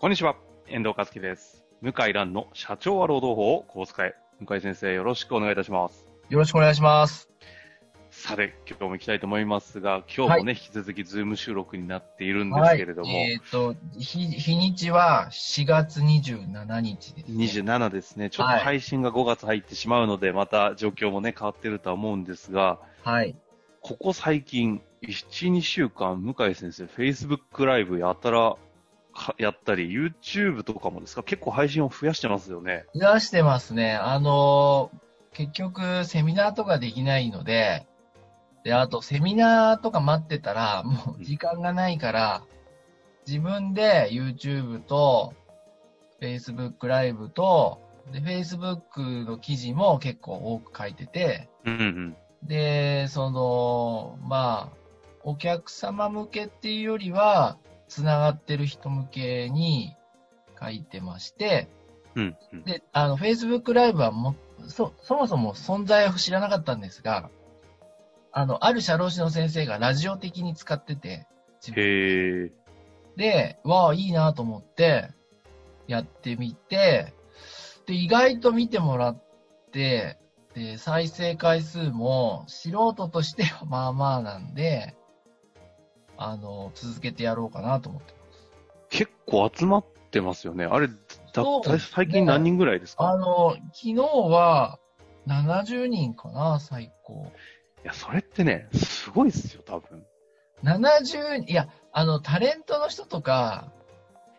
こんにちは、遠藤和樹です。向井蘭の社長は労働法をこう使え。向井先生、よろしくお願いいたします。よろしくお願いします。さて、今日も行きたいと思いますが、今日もね、引き続きズーム収録になっているんですけれども、はい、えっ、と、日、日にちは4月27日です、ね。27ですね。ちょっと配信が5月入ってしまうので、また状況もね、変わってるとは思うんですが、はい。ここ最近、1、2週間、向井先生、Facebook ライブやたらかやったり、YouTube とかもですか？結構配信を増やしてますよね。増やしてますね。あのー、結局、セミナーとかできないので、で、あと、セミナーとか待ってたら、もう時間がないから、自分で YouTube と、Facebook ライブと、で、Facebook の記事も結構多く書いてて、うんうん。で、その、まあ、お客様向けっていうよりは、つながってる人向けに書いてまして、うんうん。で、あの、Facebook ライブはも、そ、そもそも存在を知らなかったんですが、あの、ある社労士の先生がラジオ的に使ってて、自分へえ。で、わあ、いいなと思って、やってみて、で、意外と見てもらって、で、再生回数も素人としてはまあまあなんで、あの、続けてやろうかなと思ってます。結構集まってますよね。あれ、だ最近何人ぐらいですか、あの、昨日は70人かな、最高。いや、それってね、すごいですよ、多分。70人、いや、あの、タレントの人とか、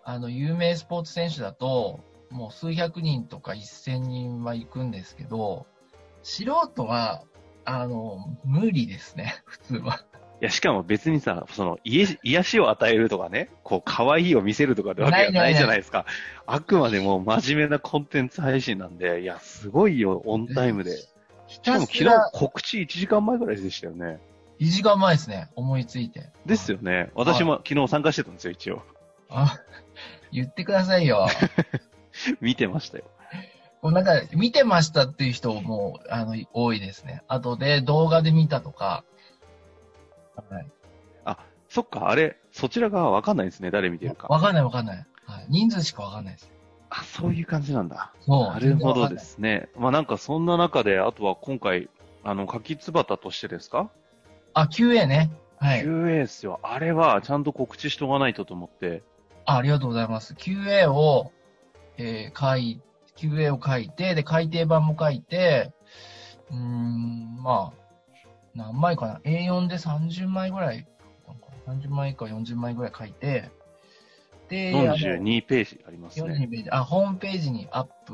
あの、有名スポーツ選手だと、もう数百人とか一千人は行くんですけど、素人は、あの、無理ですね、普通は。いや、しかも別にさ、その、癒し癒しを与えるとかね、こう、可愛いを見せるとかってわけじゃないじゃないですか。あくまでも真面目なコンテンツ配信なんで、いや、すごいよ、オンタイムで。ひしかも昨日告知1時間前ぐらいでしたよね。1時間前ですね、思いついて。ですよね。私も昨日参加してたんですよ、一応。あ、言ってくださいよ。見てましたよ。もうなんか、見てましたっていう人も、あの、多いですね。あとで、動画で見たとか。はい。そっか、あれ、そちら側わかんないですね、誰見てるか。わかんないわかんない。はい。人数しかわかんないです。あ、そういう感じなんだ。そう。なるほどですね。まあなんかそんな中で、あとは今回、あの、柿つばたとしてですか？あ、QA ね。はい。QA ですよ。あれはちゃんと告知しとかないとと思って。あありがとうございます。QA を、えー書い、QA を書いて、で、改訂版も書いて、うーん、まあ、何枚かな ?A4 で30枚ぐらい、なんか30枚か40枚ぐらい書いて、で、あの42ページあります42ね。ページ、あ、ホームページにアップ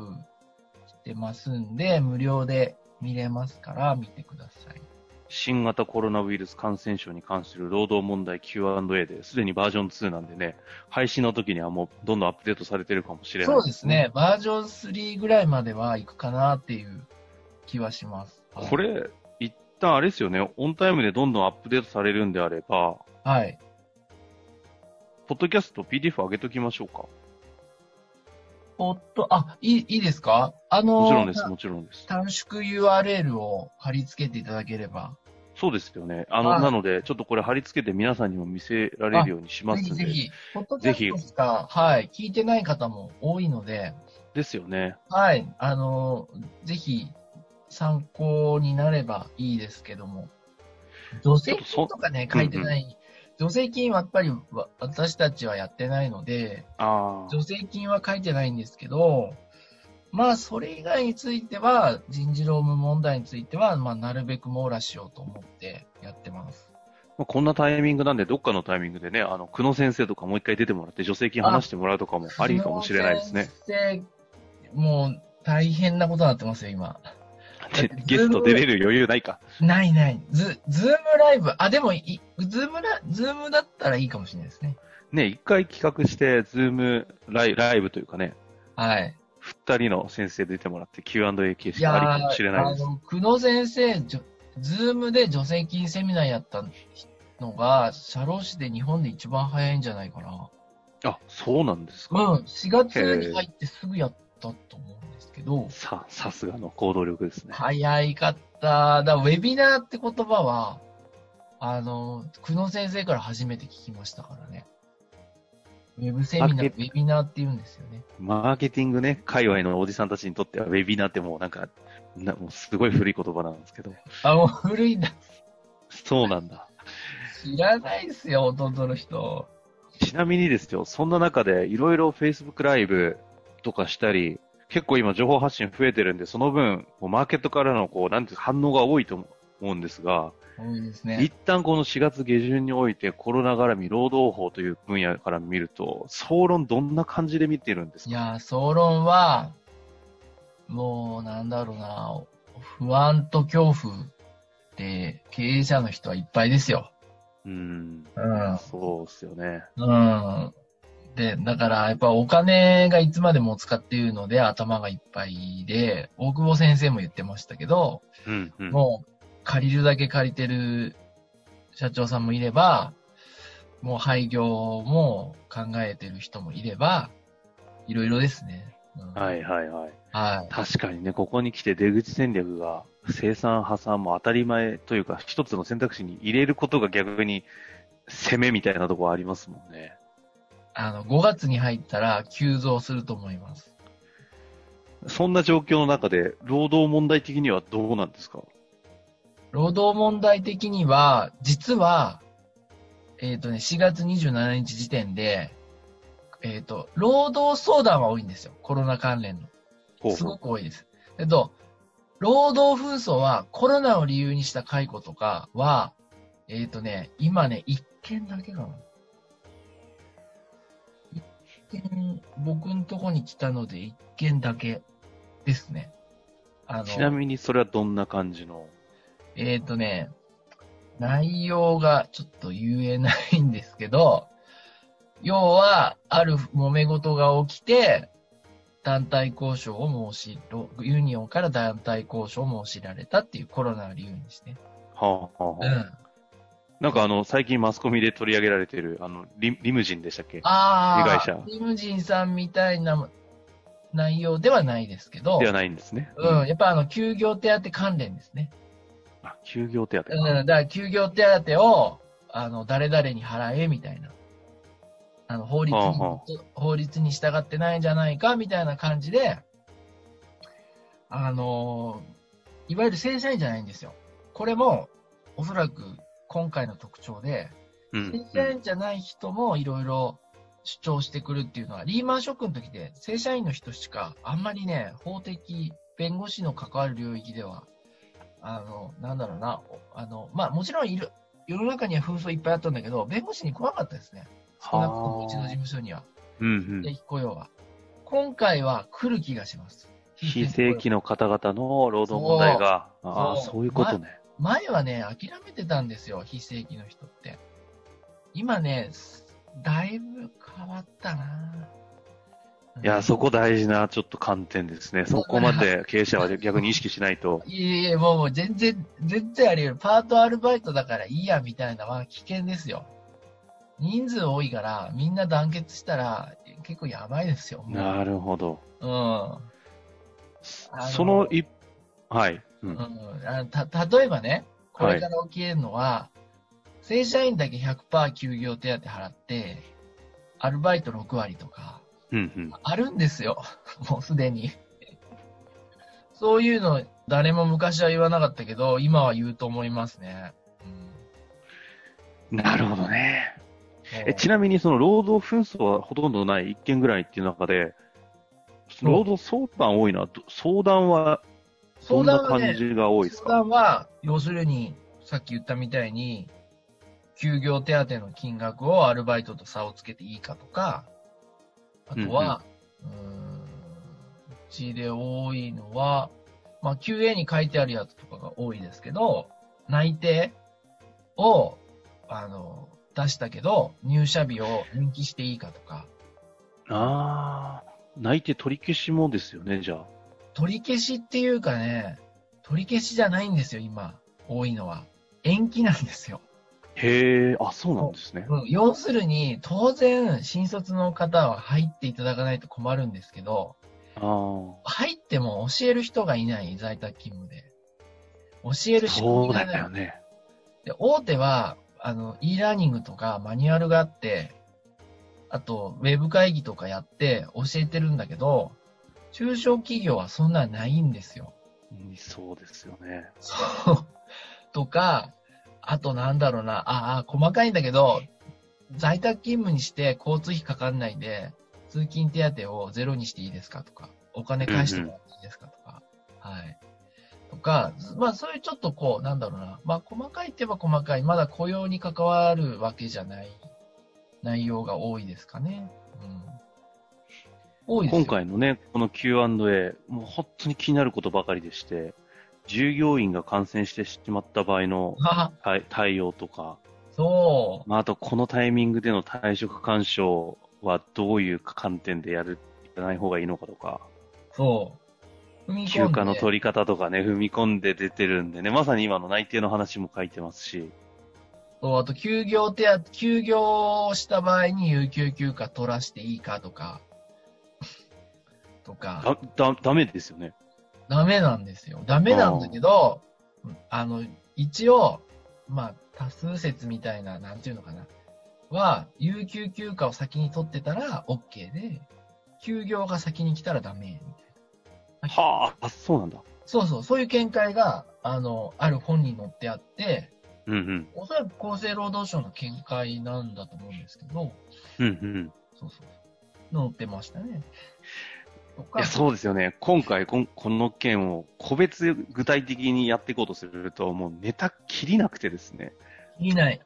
してますんで、無料で見れますから、見てください。新型コロナウイルス感染症に関する労働問題 Q&A で、すでにバージョン2なんでね、配信の時にはもうどんどんアップデートされてるかもしれないそうですね。。バージョン3ぐらいまでは行くかなっていう気はします。これ、一旦あれですよね、オンタイムでどんどんアップデートされるんであれば、はい。ポッドキャスト PDF 上げときましょうか。おっと、あ、いい、いいですか？あの、もちろんです、もちろんです。短縮 URL を貼り付けていただければ。そうですよね。あの、はいなので、ちょっとこれ貼り付けて皆さんにも見せられるようにしますんで。ぜひぜひ、ポッドキャストしか、はい、聞いてない方も多いので、ですよね。はい、あの、ぜひ、参考になればいいですけども。助成金とかね、書いてない。助成金はやっぱりわ私たちはやってないので。助成金は書いてないんですけど、まあ、それ以外については、人事労務問題については、まあ、なるべく網羅しようと思ってやってます。まあ、こんなタイミングなんで、どっかのタイミングでね、あの、久野先生とかもう一回出てもらって、助成金話してもらうとかもありかもしれないですね。もう、大変なことになってますよ、今。で ゲスト出れる余裕ないか。ないない。ズ、ズームライブ、あ、でもい、ズームラ、ズームだったらいいかもしれないですね。ね、一回企画して、ズームライライブというかね、はい。二人の先生出てもらって Q&A 形式ありかもしれないです。あの、久野先生、ズームで助成金セミナーやったのが、社労士で日本で一番早いんじゃないかな。あ、そうなんですか。うん、4月に入ってすぐやったと思うんですけど、さ、さすがの行動力ですね。早いかった。だウェビナーって言葉は、あの、久野先生から初めて聞きましたからね。ウェブセミナー、ウェビナーって言うんですよね。マーケティングね、界隈のおじさんたちにとっては、ウェビナーってもうなんか、なもうすごい古い言葉なんですけど。あ、もう古いんだ。そうなんだ。知らないですよ、弟の人。ちなみにですよ、そんな中でいろいろ Facebook ライブとかしたり、結構今情報発信増えてるんで、その分、マーケットからのこう、なんて反応が多いと思うんですが、多いですね一。旦この4月下旬においてコロナ絡み労働法という分野から見ると、総論どんな感じで見てるんですか？いやー、総論は、もう、なんだろうな、不安と恐怖で、経営者の人はいっぱいですよ。うん。うん。そうっすよね。うん。で、だから、やっぱお金がいつまでも使っているので頭がいっぱいで、大久保先生も言ってましたけど、うん、うん。もう借りるだけ借りてる社長さんもいれば、もう廃業も考えてる人もいれば、いろいろですね。うんはいはいはい。はい。確かにね、ここに来て出口戦略が生産破産も当たり前というか、一つの選択肢に入れることが逆に攻めみたいなところありますもんね。あの、5月に入ったら急増すると思います。そんな状況の中で、労働問題的にはどうなんですか？労働問題的には、実は、えっ、とね、4月27日時点で、えっ、と、労働相談は多いんですよ。コロナ関連の。すごく多いです。えっと、労働紛争はコロナを理由にした解雇とかは、えっ、とね、今ね、一件だけかな。一件、僕んとこに来たので一件だけですね。あの、ちなみにそれはどんな感じの？えっ、とね、内容がちょっと言えないんですけど、要は、ある揉め事が起きて、団体交渉を申し、ユニオンから団体交渉を申しられたっていうコロナを理由にして。はあ、はあはあうん。なんかあの、最近マスコミで取り上げられている、あの、リリムジンでしたっけ？ああ、被害者リムジンさんみたいな内容ではないですけど、ではないんですね。うん、やっぱあの、休業手当関連ですね。あ、休業手当うん、だから休業手当を、あの、誰々に払え、みたいな。あの、法律に、はあは法律に従ってないんじゃないか、みたいな感じで、あの、いわゆる正社員じゃないんですよ。これも、おそらく今回の特徴で、うん正社員じゃない人もいろいろ主張してくるっていうのは、リーマンショックの時で、正社員の人しか、あんまりね、法的、弁護士の関わる領域では、あの、なんだろうな、おあの、まあ、もちろんいる、世の中には紛争いっぱいあったんだけど、弁護士に来なかったですね。少なくともうちの事務所には。うんうん正。規雇用は。今回は来る気がします。非正規の方々の労働問題が、ああ、そういうことね。前はね、諦めてたんですよ、非正規の人って。今ね、だいぶ変わったなうんいや、そこ大事なちょっと観点ですね。そこまで 経営者は逆に意識しないと。いえいえ、もうもう全然、全然あり得る。パートアルバイトだからいいや、みたいなのは危険ですよ。人数多いから、みんな団結したら、結構やばいですよ。なるほど。うん。その一、はい。う。うんんあのた、例えばね、これから起きるのは、正社員だけ100%休業手当払って、アルバイト6割とか、うんうん。あるんですよ。もうすでに。そういうの、誰も昔は言わなかったけど、今は言うと思いますね。なるほどね。うん、え、ちなみにその労働紛争はほとんどない一件ぐらいっていう中で、うん労働相談多いのは、ど相談はどんな感じが多いです相か談は、要するに、さっき言ったみたいに、休業手当の金額をアルバイトと差をつけていいかとか、あとは、うーん、うちで多いのは、まあ、QA に書いてあるやつとかが多いですけど、内定を、あの、出したけど、入社日を延期していいかとか、ああ、内定取り消しもですよね、じゃあ。取り消しっていうかね、取り消しじゃないんですよ、今、多いのは。延期なんですよ。へえ、あ、そうなんですね。うん要するに、当然、新卒の方は入っていただかないと困るんですけど、ああ、入っても教える人がいない、在宅勤務で。教える仕組そうみがないだよ。ね。で、大手は、あの、e ラーニングとかマニュアルがあって、あと、ウェブ会議とかやって教えてるんだけど、中小企業はそんなんないんですよ。うんそうですよね。そう。とか、あとなんだろうな、ああ、細かいんだけど、在宅勤務にして交通費かかんないで、通勤手当をゼロにしていいですか？とか、お金返してもらっていいですか？とか、はい。とか、まあそういうちょっとこう、なんだろうな、まあ細かいって言えば細かい、まだ雇用に関わるわけじゃない内容が多いですかね。うん。多いですよ。今回のね、この Q&A、もう本当に気になることばかりでして、従業員が感染してしまった場合の あ、対対応とか、そう。まあ、あとこのタイミングでの退職干渉はどういう観点でやる、やらない方がいいのかとか、そう。休暇の取り方とかね、踏み込んで出てるんでね、まさに今の内定の話も書いてますし、そう、あと休業手当、休業した場合に有給休暇取らしていいかとか、とか、だ、だ、ダメですよね。ダメなんですよ。ダメなんだけど、あの、一応、まあ、多数説みたいな、なんていうのかな、は、有給休暇を先に取ってたら OK で、休業が先に来たらダメ、みたいな。はあ、あ、そうなんだ。そうそう、そういう見解が、あの、ある本に載ってあって、うんうん。おそらく厚生労働省の見解なんだと思うんですけど、うんうん。そうそう。載ってましたね。いや、そうですよね。今回こん、この件を個別具体的にやっていこうとすると、もうネタ切りなくてですね。切りない。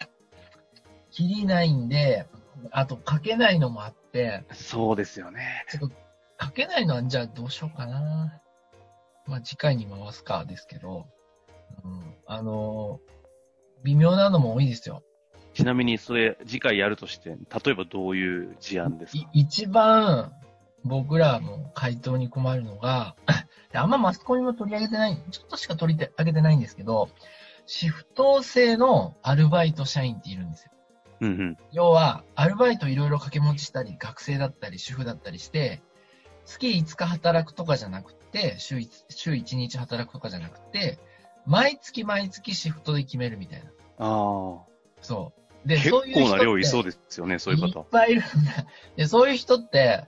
切りないんで、あと書けないのもあって、そうですよね。ちょっと書けないのはじゃあどうしようかな。まあ次回に回すかですけど、うん、あの微妙なのも多いですよ。ちなみに、それ、次回やるとして、例えばどういう事案ですいか一番僕らも回答に困るのが、であんまマスコミも取り上げてない、ちょっとしか取り上げてないんですけど、シフト制のアルバイト社員っているんですよ。うんうん。要は、アルバイトいろいろ掛け持ちしたり、学生だったり、主婦だったりして、月5日働くとかじゃなくて、週 1, 週1日働くとかじゃなくて、毎月毎月シフトで決めるみたいな。あそう。あ。で、結そういう人って構な量いそうですよね、そういういっ方。ぱいいるんだ。で、そういう人って、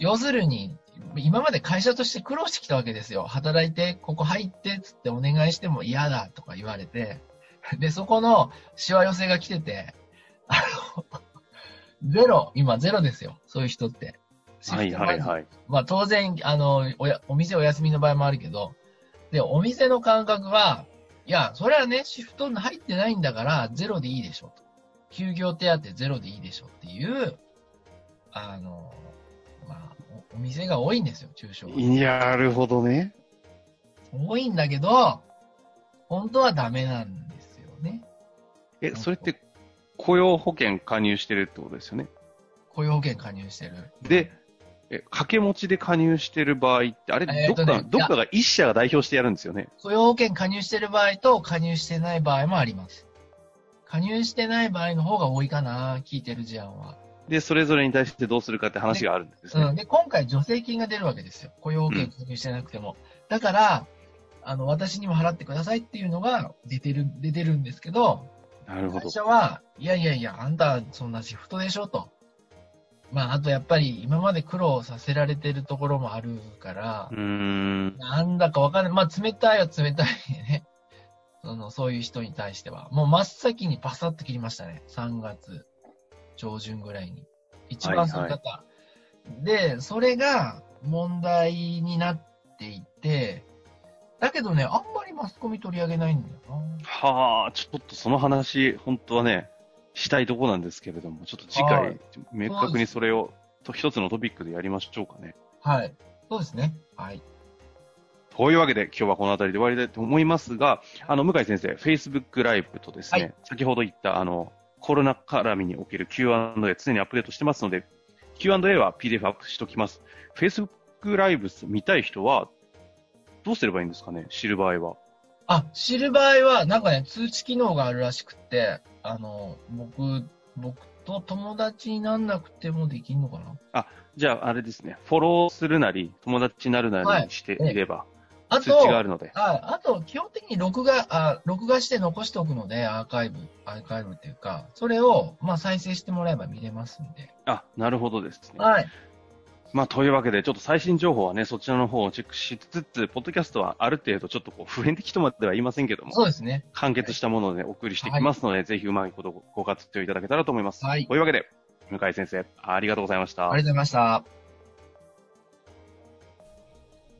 要するに、今まで会社として苦労してきたわけですよ。働いて、ここ入って、つってお願いしても嫌だとか言われて。で、そこのしわ寄せが来てて、あの、ゼロ、今ゼロですよ。そういう人って。はいはいはい。まあ当然、あの、おや、お店お休みの場合もあるけど、で、お店の感覚は、いや、それはね、シフトに入ってないんだから、ゼロでいいでしょと。休業手当ゼロでいいでしょっていう、あの、まあ、おお店が多いんですよ、中小は。なるほどね。多いんだけど、本当はダメなんですよね。え、それって、雇用保険加入してるってことですよね？雇用保険加入してる。で、え、掛け持ちで加入してる場合って、あれ、えーどっか、どっかが一社が代表してやるんですよね？雇用保険加入してる場合と加入してない場合もあります。加入してない場合の方が多いかな、聞いてる事案は。で、それぞれに対してどうするかって話があるんですね。うん。で、今回助成金が出るわけですよ。雇用保険加入してなくても。だから、あの、私にも払ってくださいっていうのが出てる、出てるんですけど、なるほど会。社は、いやいやいや、あんたそんなシフトでしょと。まあ、あとやっぱり今まで苦労させられてるところもあるからう、ーん。なんだかわかんない。まあ、冷たいは冷たいね。その、そういう人に対しては。もう真っ先にパサッと切りましたね。3月上旬ぐらいに。一番そういう方。で、それが問題になっていて、だけどね、あんまりマスコミ取り上げないんだよはあ、ちょっとその話、本当はね、したいとこなんですけれども、ちょっと次は回、明確にそれを、と一つのトピックでやりましょうかね。な。はい。そうですね。はい。というわけで、今日はこの辺りで終わりたいと思いますが、あの、向井先生、Facebook ライブとですね、はい先ほど言った、あの、コロナ絡みにおける Q&A 常にアップデートしてますので、Q&A は PDF アップしておきます。Facebook ライブ見たい人は、どうすればいいんですかね？知る場合は。あ、知る場合は、なんかね、通知機能があるらしくて、あの、僕、僕と友達になんなくてもできんのかな？あ、じゃああれですね。フォローするなり、友達になるなりしていれば、はい、通知があるので。はい。あと、基本的に録画、あ、録画して残しておくので、アーカイブ、アーカイブっていうか、それを、まあ、再生してもらえば見れますんで。あ、なるほどですね。はい。まあ、というわけで、ちょっと最新情報はね、そちらの方をチェックしつつ、ポッドキャストはある程度ちょっとこう、普遍的とまでは言いませんけども、そうですね。完結したものをね、お送りしていきますので、はい、ぜひうまいことご活用いただけたらと思います。はい。というわけで、向井先生、ありがとうございました。ありがとうございました。